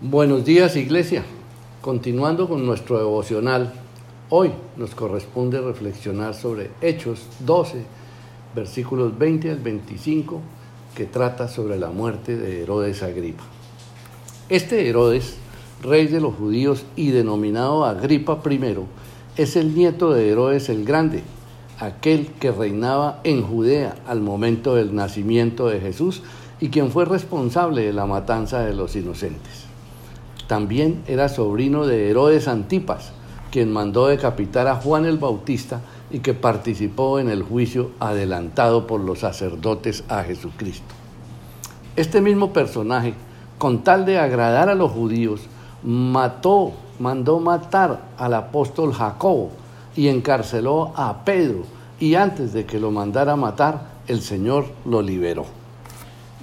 Buenos días Iglesia. Continuando con nuestro devocional, hoy nos corresponde reflexionar sobre Hechos 12, versículos 20 al 25, que trata sobre la muerte de Herodes Agripa. Este Herodes, rey de los judíos y denominado Agripa I, es el nieto de Herodes el Grande, aquel que reinaba en Judea al momento del nacimiento de Jesús y quien fue responsable de la matanza de los inocentes. También era sobrino de Herodes Antipas, quien mandó decapitar a Juan el Bautista y que participó en el juicio adelantado por los sacerdotes a Jesucristo. Este mismo personaje, con tal de agradar a los judíos, mató, mandó matar al apóstol Jacobo y encarceló a Pedro, y antes de que lo mandara matar, el Señor lo liberó.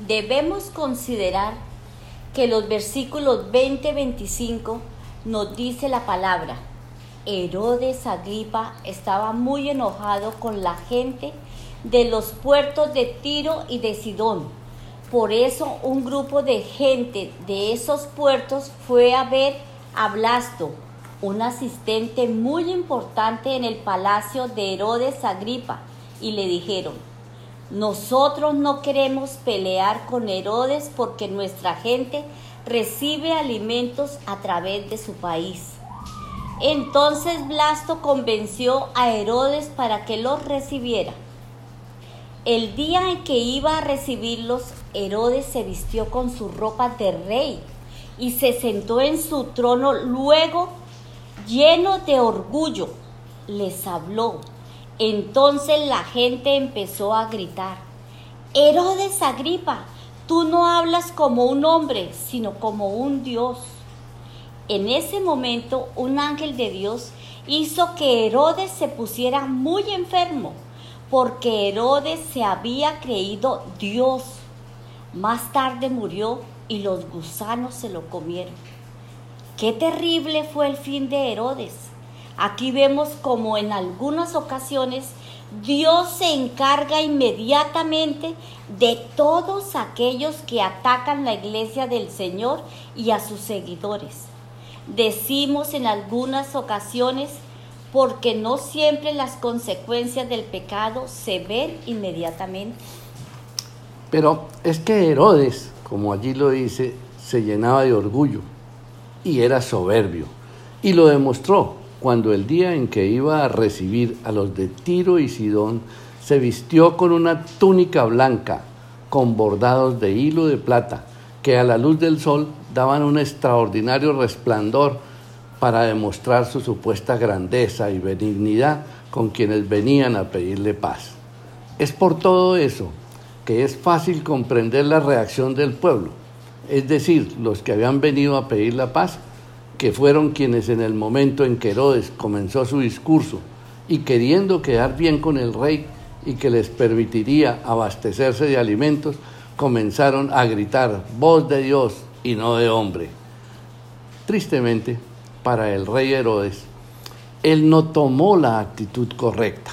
Debemos considerar que los versículos 20-25 nos dice la palabra. Herodes Agripa estaba muy enojado con la gente de los puertos de Tiro y de Sidón. Por eso un grupo de gente de esos puertos fue a ver a Blasto, un asistente muy importante en el palacio de Herodes Agripa, y le dijeron, nosotros no queremos pelear con Herodes porque nuestra gente recibe alimentos a través de su país. Entonces Blasto convenció a Herodes para que los recibiera. El día en que iba a recibirlos, Herodes se vistió con su ropa de rey y se sentó en su trono. Luego, lleno de orgullo, les habló entonces la gente empezó a gritar, Herodes Agripa, tú no hablas como un hombre, sino como un Dios. En ese momento un ángel de Dios hizo que Herodes se pusiera muy enfermo, porque Herodes se había creído Dios. Más tarde murió y los gusanos se lo comieron. Qué terrible fue el fin de Herodes Aquí vemos como en algunas ocasiones Dios se encarga inmediatamente de todos aquellos que atacan la iglesia del Señor y a sus seguidores. Decimos en algunas ocasiones porque no siempre las consecuencias del pecado se ven inmediatamente. Pero es que Herodes, como allí lo dice, se llenaba de orgullo y era soberbio y lo demostró cuando el día en que iba a recibir a los de Tiro y Sidón, se vistió con una túnica blanca, con bordados de hilo de plata, que a la luz del sol daban un extraordinario resplandor para demostrar su supuesta grandeza y benignidad con quienes venían a pedirle paz. Es por todo eso que es fácil comprender la reacción del pueblo, es decir, los que habían venido a pedir la paz que fueron quienes en el momento en que Herodes comenzó su discurso y queriendo quedar bien con el rey y que les permitiría abastecerse de alimentos, comenzaron a gritar, voz de Dios y no de hombre. Tristemente, para el rey Herodes, él no tomó la actitud correcta.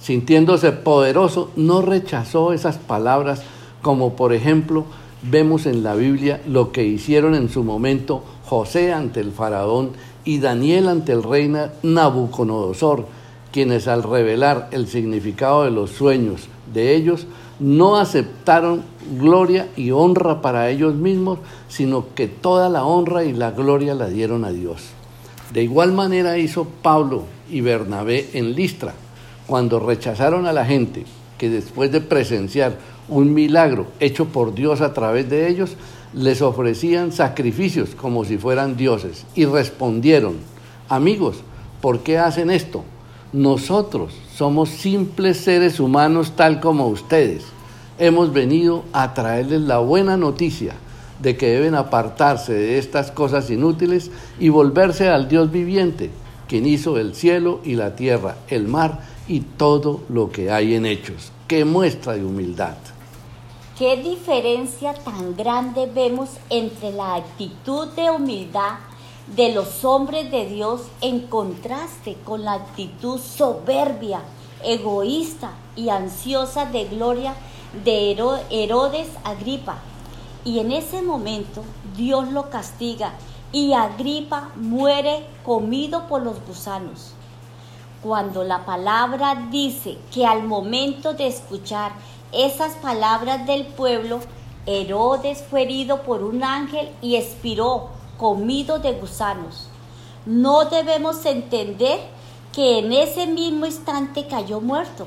Sintiéndose poderoso, no rechazó esas palabras como por ejemplo vemos en la Biblia lo que hicieron en su momento José ante el faraón y Daniel ante el rey Nabucodonosor, quienes al revelar el significado de los sueños de ellos, no aceptaron gloria y honra para ellos mismos, sino que toda la honra y la gloria la dieron a Dios. De igual manera hizo Pablo y Bernabé en Listra, cuando rechazaron a la gente que después de presenciar un milagro hecho por Dios a través de ellos, les ofrecían sacrificios como si fueran dioses y respondieron, amigos, ¿por qué hacen esto? Nosotros somos simples seres humanos tal como ustedes. Hemos venido a traerles la buena noticia de que deben apartarse de estas cosas inútiles y volverse al Dios viviente, quien hizo el cielo y la tierra, el mar y todo lo que hay en hechos. ¡Qué muestra de humildad! ¿Qué diferencia tan grande vemos entre la actitud de humildad de los hombres de Dios en contraste con la actitud soberbia, egoísta y ansiosa de gloria de Herodes Agripa? Y en ese momento Dios lo castiga y Agripa muere comido por los gusanos. Cuando la palabra dice que al momento de escuchar esas palabras del pueblo, Herodes fue herido por un ángel y expiró comido de gusanos. No debemos entender que en ese mismo instante cayó muerto,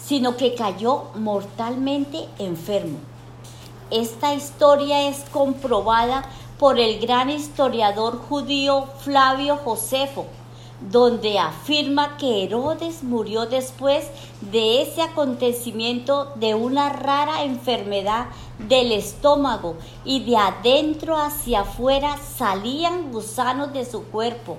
sino que cayó mortalmente enfermo. Esta historia es comprobada por el gran historiador judío Flavio Josefo, donde afirma que Herodes murió después de ese acontecimiento de una rara enfermedad del estómago y de adentro hacia afuera salían gusanos de su cuerpo.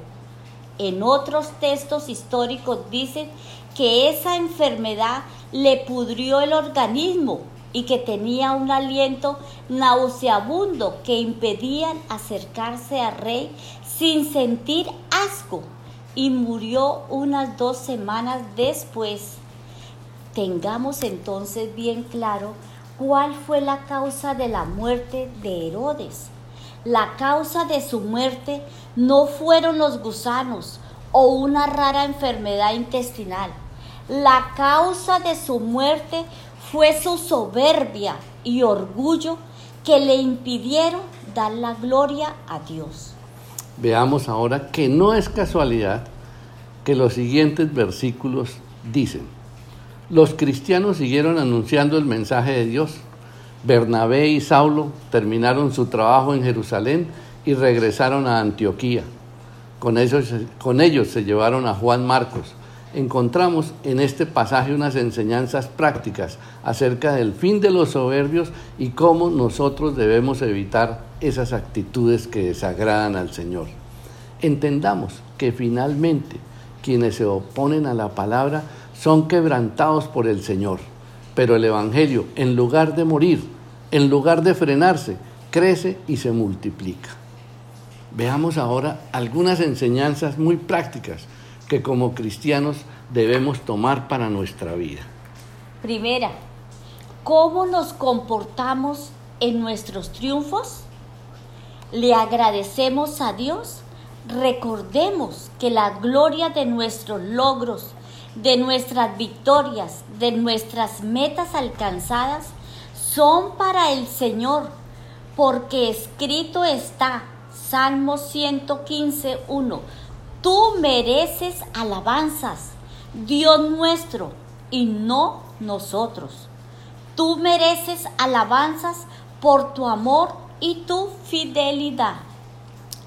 En otros textos históricos dicen que esa enfermedad le pudrió el organismo y que tenía un aliento nauseabundo que impedían acercarse al rey sin sentir asco y murió unas dos semanas después. Tengamos entonces bien claro cuál fue la causa de la muerte de Herodes. La causa de su muerte no fueron los gusanos o una rara enfermedad intestinal. La causa de su muerte fue su soberbia y orgullo que le impidieron dar la gloria a Dios. Veamos ahora que no es casualidad que los siguientes versículos dicen, los cristianos siguieron anunciando el mensaje de Dios. Bernabé y Saulo terminaron su trabajo en Jerusalén y regresaron a Antioquía. Con ellos, se llevaron a Juan Marcos, encontramos en este pasaje unas enseñanzas prácticas acerca del fin de los soberbios y cómo nosotros debemos evitar esas actitudes que desagradan al Señor. Entendamos que finalmente quienes se oponen a la palabra son quebrantados por el Señor, pero el Evangelio, en lugar de morir, en lugar de frenarse, crece y se multiplica. Veamos ahora algunas enseñanzas muy prácticas que como cristianos debemos tomar para nuestra vida. Primera, ¿cómo nos comportamos en nuestros triunfos? ¿Le agradecemos a Dios? Recordemos que la gloria de nuestros logros, de nuestras victorias, de nuestras metas alcanzadas, son para el Señor, porque escrito está, Salmo 115, 1, Tú mereces alabanzas, Dios nuestro, y no nosotros. Tú mereces alabanzas por tu amor y tu fidelidad.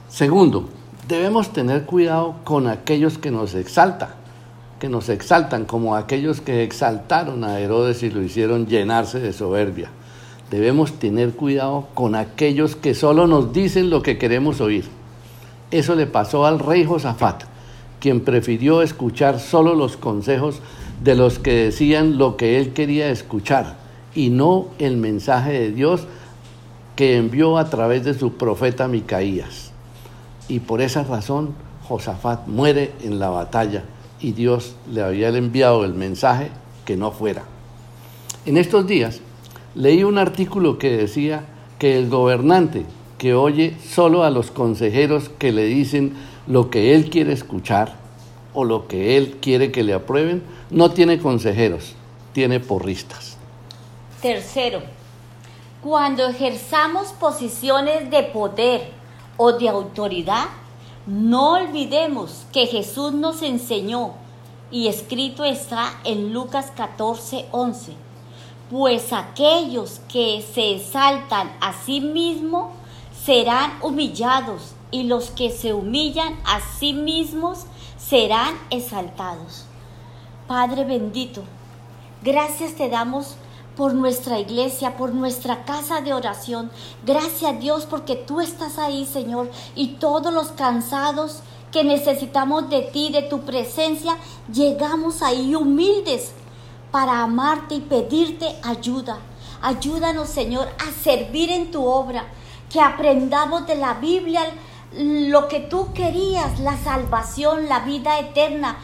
Segundo, debemos tener cuidado con aquellos que nos exaltan, que nos exaltan como aquellos que exaltaron a Herodes y lo hicieron llenarse de soberbia. Debemos tener cuidado con aquellos que solo nos dicen lo que queremos oír eso le pasó al rey Josafat, quien prefirió escuchar solo los consejos de los que decían lo que él quería escuchar y no el mensaje de Dios que envió a través de su profeta Micaías. Y por esa razón Josafat muere en la batalla y Dios le había enviado el mensaje que no fuera. En estos días leí un artículo que decía que el gobernante que oye solo a los consejeros que le dicen lo que él quiere escuchar o lo que él quiere que le aprueben, no tiene consejeros, tiene porristas. Tercero, cuando ejerzamos posiciones de poder o de autoridad, no olvidemos que Jesús nos enseñó y escrito está en Lucas 14, 11, pues aquellos que se exaltan a sí mismos serán humillados y los que se humillan a sí mismos serán exaltados. Padre bendito, gracias te damos por nuestra iglesia, por nuestra casa de oración. Gracias Dios porque tú estás ahí, Señor, y todos los cansados que necesitamos de ti, de tu presencia, llegamos ahí humildes para amarte y pedirte ayuda. Ayúdanos, Señor, a servir en tu obra que aprendamos de la Biblia lo que tú querías, la salvación, la vida eterna,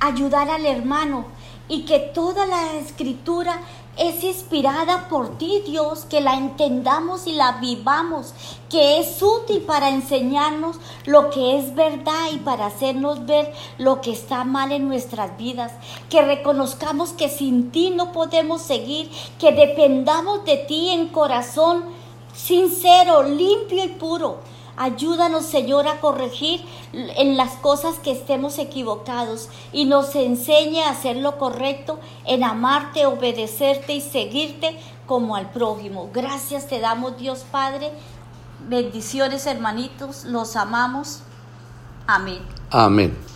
ayudar al hermano y que toda la escritura es inspirada por ti, Dios, que la entendamos y la vivamos, que es útil para enseñarnos lo que es verdad y para hacernos ver lo que está mal en nuestras vidas, que reconozcamos que sin ti no podemos seguir, que dependamos de ti en corazón sincero, limpio y puro Ayúdanos, Señor, a corregir en las cosas que estemos equivocados y nos enseñe a hacer lo correcto, en amarte, obedecerte y seguirte como al prójimo. Gracias te damos, Dios Padre. Bendiciones, hermanitos. Los amamos. Amén. Amén.